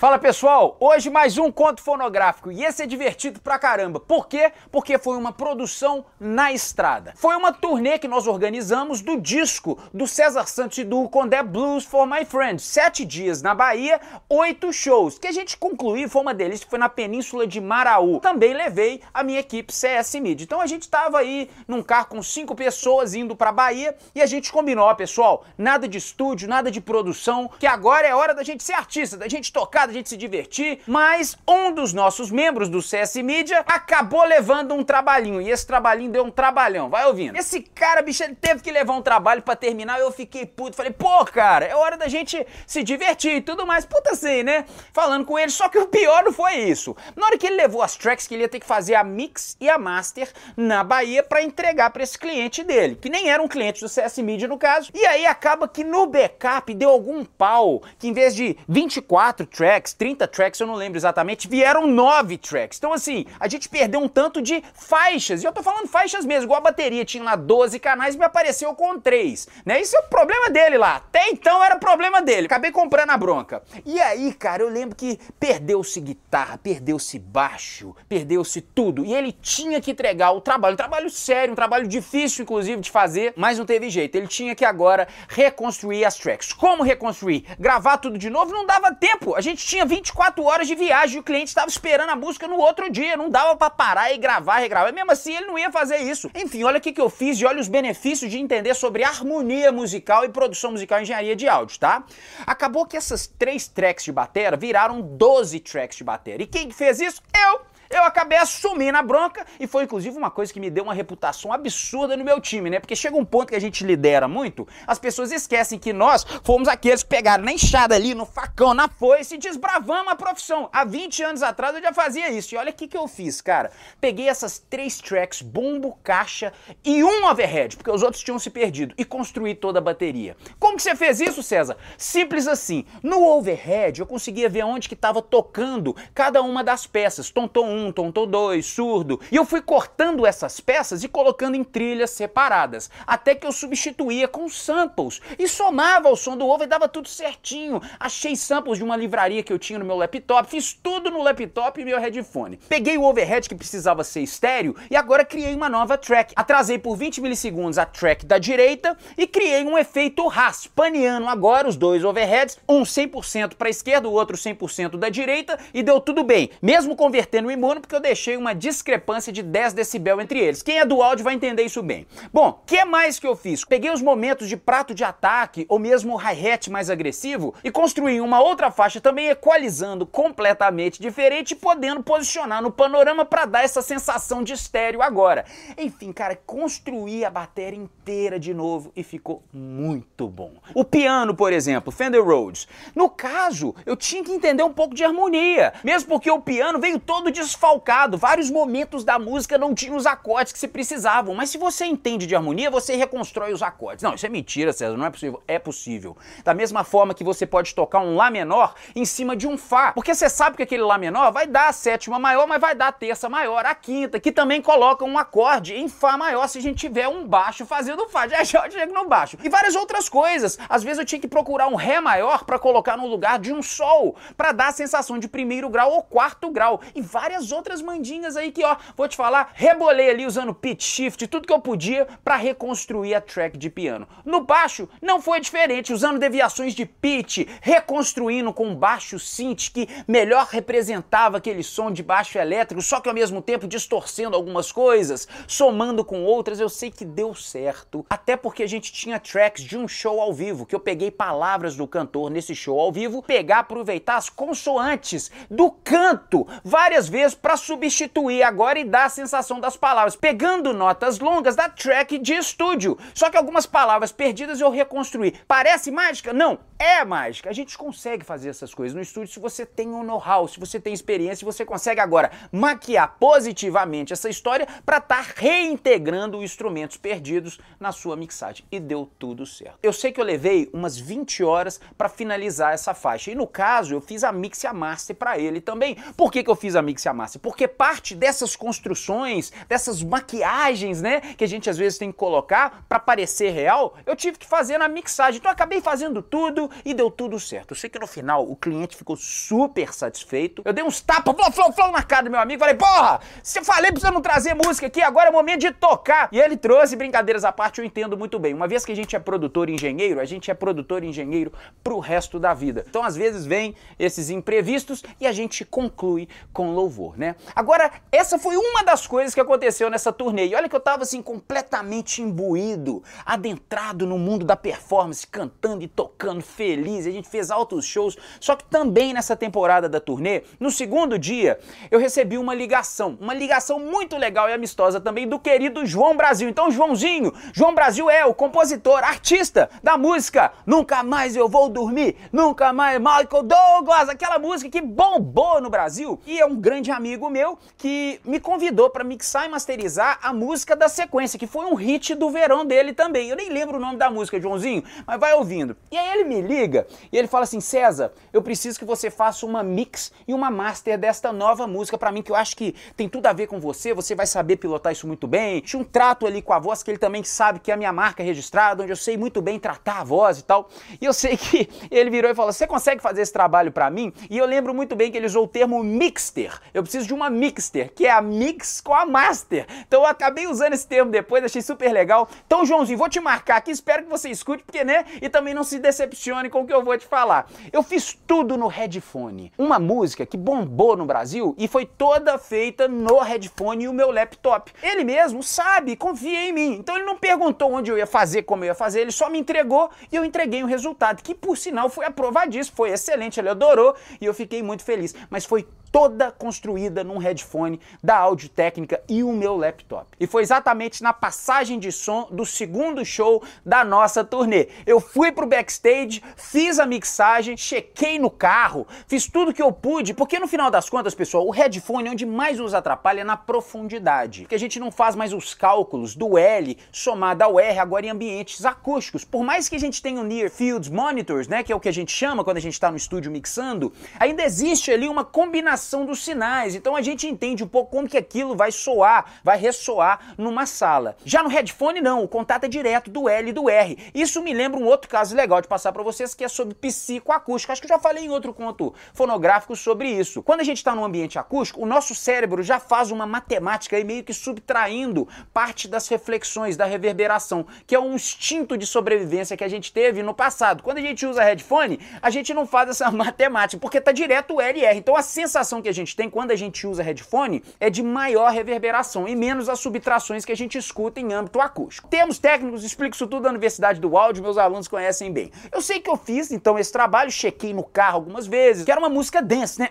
Fala pessoal, hoje mais um conto fonográfico e esse é divertido pra caramba. Por quê? Porque foi uma produção na estrada. Foi uma turnê que nós organizamos do disco do César Santos e do Condé Blues for My Friends. Sete dias na Bahia, oito shows. Que a gente concluiu, foi uma delícia, foi na Península de Maraú. Também levei a minha equipe CS Mid. Então a gente tava aí num carro com cinco pessoas indo pra Bahia e a gente combinou, pessoal, nada de estúdio, nada de produção, que agora é hora da gente ser artista, da gente tocar, a gente se divertir, mas um dos nossos membros do CS Media acabou levando um trabalhinho, e esse trabalhinho deu um trabalhão, vai ouvindo. Esse cara, bicho, ele teve que levar um trabalho para terminar, eu fiquei puto, falei, pô, cara, é hora da gente se divertir e tudo mais, puta assim, né? Falando com ele, só que o pior não foi isso. Na hora que ele levou as tracks, que ele ia ter que fazer a mix e a master na Bahia para entregar para esse cliente dele, que nem era um cliente do CS Media no caso, e aí acaba que no backup deu algum pau, que em vez de 24 tracks, tracks, 30 tracks, eu não lembro exatamente, vieram 9 tracks. Então, assim, a gente perdeu um tanto de faixas. E eu tô falando faixas mesmo, igual a bateria tinha lá 12 canais e me apareceu com 3. Né? Isso é o problema dele lá. Até então era problema dele. Acabei comprando a bronca. E aí, cara, eu lembro que perdeu-se guitarra, perdeu-se baixo, perdeu-se tudo. E ele tinha que entregar o trabalho. Um trabalho sério, um trabalho difícil, inclusive, de fazer, mas não teve jeito. Ele tinha que agora reconstruir as tracks. Como reconstruir? Gravar tudo de novo? Não dava tempo. A gente tinha 24 horas de viagem e o cliente estava esperando a música no outro dia. Não dava para parar e gravar, regravar. Mesmo assim, ele não ia fazer isso. Enfim, olha o que, que eu fiz e olha os benefícios de entender sobre harmonia musical e produção musical e engenharia de áudio, tá? Acabou que essas três tracks de bateria viraram 12 tracks de bateria. E quem fez isso? Eu! Eu acabei assumindo a bronca e foi inclusive uma coisa que me deu uma reputação absurda no meu time, né? Porque chega um ponto que a gente lidera muito, as pessoas esquecem que nós fomos aqueles que pegaram na enxada ali, no facão, na foice e desbravamos a profissão. Há 20 anos atrás eu já fazia isso. E olha o que, que eu fiz, cara. Peguei essas três tracks, bumbo, caixa e um overhead, porque os outros tinham se perdido, e construí toda a bateria. Como que você fez isso, César? Simples assim. No overhead eu conseguia ver onde que estava tocando cada uma das peças. Tom, tom 1, um, tonto dois, surdo. E eu fui cortando essas peças e colocando em trilhas separadas, até que eu substituía com samples e somava o som do ovo e dava tudo certinho. Achei samples de uma livraria que eu tinha no meu laptop, fiz tudo no laptop e meu headphone. Peguei o overhead que precisava ser estéreo e agora criei uma nova track. Atrasei por 20 milissegundos a track da direita e criei um efeito raspaneando agora os dois overheads, um 100% para a esquerda, o outro 100% da direita e deu tudo bem. Mesmo convertendo o porque eu deixei uma discrepância de 10 decibel entre eles. Quem é do áudio vai entender isso bem. Bom, o que mais que eu fiz? Peguei os momentos de prato de ataque ou mesmo hi-hat mais agressivo e construí uma outra faixa também equalizando completamente diferente e podendo posicionar no panorama para dar essa sensação de estéreo agora. Enfim, cara, construí a bateria inteira de novo e ficou muito bom. O piano, por exemplo, Fender Rhodes. No caso, eu tinha que entender um pouco de harmonia, mesmo porque o piano veio todo desfalcado desfalcado. Vários momentos da música não tinham os acordes que se precisavam. Mas se você entende de harmonia, você reconstrói os acordes. Não, isso é mentira, César, não é possível. É possível. Da mesma forma que você pode tocar um Lá menor em cima de um Fá. Porque você sabe que aquele Lá menor vai dar a sétima maior, mas vai dar a terça maior, a quinta, que também coloca um acorde em Fá maior se a gente tiver um baixo fazendo Fá. Já já no baixo. E várias outras coisas. Às vezes eu tinha que procurar um Ré maior para colocar no lugar de um Sol, para dar a sensação de primeiro grau ou quarto grau. E várias outras mandingas aí que, ó, vou te falar, rebolei ali usando pitch shift, tudo que eu podia para reconstruir a track de piano. No baixo não foi diferente, usando deviações de pitch, reconstruindo com baixo synth que melhor representava aquele som de baixo elétrico, só que ao mesmo tempo distorcendo algumas coisas, somando com outras, eu sei que deu certo. Até porque a gente tinha tracks de um show ao vivo, que eu peguei palavras do cantor nesse show ao vivo, pegar, aproveitar as consoantes do canto várias vezes para substituir agora e dar a sensação das palavras, pegando notas longas da track de estúdio. Só que algumas palavras perdidas eu reconstruí. Parece mágica? Não, é mágica. A gente consegue fazer essas coisas no estúdio se você tem um know-how, se você tem experiência, você consegue agora maquiar positivamente essa história para estar tá reintegrando instrumentos perdidos na sua mixagem. E deu tudo certo. Eu sei que eu levei umas 20 horas para finalizar essa faixa. E no caso, eu fiz a mix e a master para ele também. Por que, que eu fiz a mix e a master? Porque parte dessas construções, dessas maquiagens, né, que a gente às vezes tem que colocar para parecer real, eu tive que fazer na mixagem. Então eu acabei fazendo tudo, e deu tudo certo. Eu sei que no final o cliente ficou super satisfeito. Eu dei uns tapas, flou, flou, flou na cara do meu amigo, falei, porra, você falei pra você não trazer música aqui, agora é o momento de tocar. E ele trouxe, brincadeiras à parte, eu entendo muito bem. Uma vez que a gente é produtor e engenheiro, a gente é produtor e engenheiro pro resto da vida. Então, às vezes, vem esses imprevistos e a gente conclui com louvor, né? Agora, essa foi uma das coisas que aconteceu nessa turnê. E olha que eu tava assim, completamente imbuído, adentrado no mundo da performance, cantando e tocando, feliz. A gente fez altos shows. Só que também nessa temporada da turnê, no segundo dia, eu recebi uma ligação. Uma ligação muito legal e amistosa também do querido João Brasil. Então, Joãozinho, João Brasil é o compositor, artista da música Nunca Mais Eu Vou Dormir, Nunca Mais Michael Douglas, aquela música que bombou no Brasil. E é um grande amigo meu que me convidou para mixar e masterizar a música da sequência, que foi um hit do verão dele também. Eu nem lembro o nome da música, Joãozinho, mas vai ouvindo. E aí ele me liga e ele fala assim: César, eu preciso que você faça uma mix e uma master desta nova música para mim, que eu acho que tem tudo a ver com você, você vai saber pilotar isso muito bem. Tinha um trato ali com a voz que ele também sabe que é a minha marca registrada, onde eu sei muito bem tratar a voz e tal. E eu sei que ele virou e falou: Você consegue fazer esse trabalho para mim? E eu lembro muito bem que ele usou o termo mixter. Eu preciso de uma mixter, que é a mix com a master. Então eu acabei usando esse termo depois, achei super legal. Então, Joãozinho, vou te marcar aqui, espero que você escute, porque, né? E também não se decepcione com o que eu vou te falar. Eu fiz tudo no headphone. Uma música que bombou no Brasil e foi toda feita no headphone e o meu laptop. Ele mesmo sabe, confia em mim. Então ele não perguntou onde eu ia fazer, como eu ia fazer, ele só me entregou e eu entreguei o resultado, que por sinal foi aprovadíssimo, foi excelente, ele adorou e eu fiquei muito feliz. Mas foi toda construída num headphone da Audio Técnica e o meu laptop. E foi exatamente na passagem de som do segundo show da nossa turnê. Eu fui pro backstage, fiz a mixagem, chequei no carro, fiz tudo que eu pude, porque no final das contas, pessoal, o headphone é onde mais nos atrapalha na profundidade. Porque a gente não faz mais os cálculos do L somado ao R agora em ambientes acústicos. Por mais que a gente tenha o Near Field Monitors, né, que é o que a gente chama quando a gente está no estúdio mixando, ainda existe ali uma combinação dos sinais. Então a gente entende um pouco como que aquilo vai soar, vai ressoar numa sala. Já no headphone não, o contato é direto do L e do R. Isso me lembra um outro caso legal de passar para vocês que é sobre psicoacústica. Acho que eu já falei em outro conto fonográfico sobre isso. Quando a gente está num ambiente acústico, o nosso cérebro já faz uma matemática aí meio que subtraindo parte das reflexões da reverberação, que é um instinto de sobrevivência que a gente teve no passado. Quando a gente usa headphone, a gente não faz essa matemática, porque tá direto o L e R. Então a sensação que a gente tem quando a gente usa headphone é de maior reverberação e menos as subtrações que a gente escuta em âmbito acústico. Termos técnicos, explico isso tudo na Universidade do Áudio, meus alunos conhecem bem. Eu sei que eu fiz então esse trabalho, chequei no carro algumas vezes, que era uma música dance, né?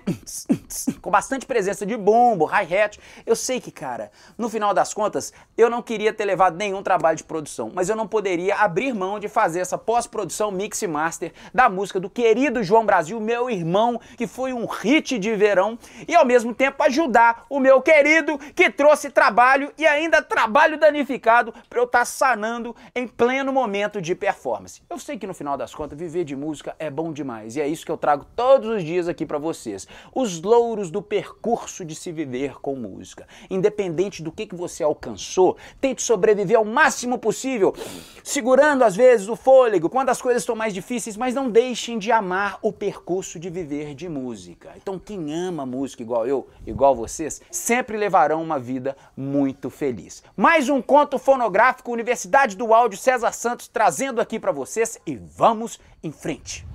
Com bastante presença de bombo, hi-hat. Eu sei que, cara, no final das contas, eu não queria ter levado nenhum trabalho de produção, mas eu não poderia abrir mão de fazer essa pós-produção mix e master da música do querido João Brasil, meu irmão, que foi um hit de verão e ao mesmo tempo ajudar o meu querido que trouxe trabalho e ainda trabalho danificado para eu estar tá sanando em pleno momento de performance. Eu sei que no final das contas viver de música é bom demais e é isso que eu trago todos os dias aqui para vocês. Os louros do percurso de se viver com música. Independente do que, que você alcançou, tente sobreviver ao máximo possível, segurando às vezes o fôlego quando as coisas estão mais difíceis, mas não deixem de amar o percurso de viver de música. Então quem ama ama música igual eu, igual vocês, sempre levarão uma vida muito feliz. Mais um conto fonográfico Universidade do Áudio César Santos trazendo aqui para vocês e vamos em frente.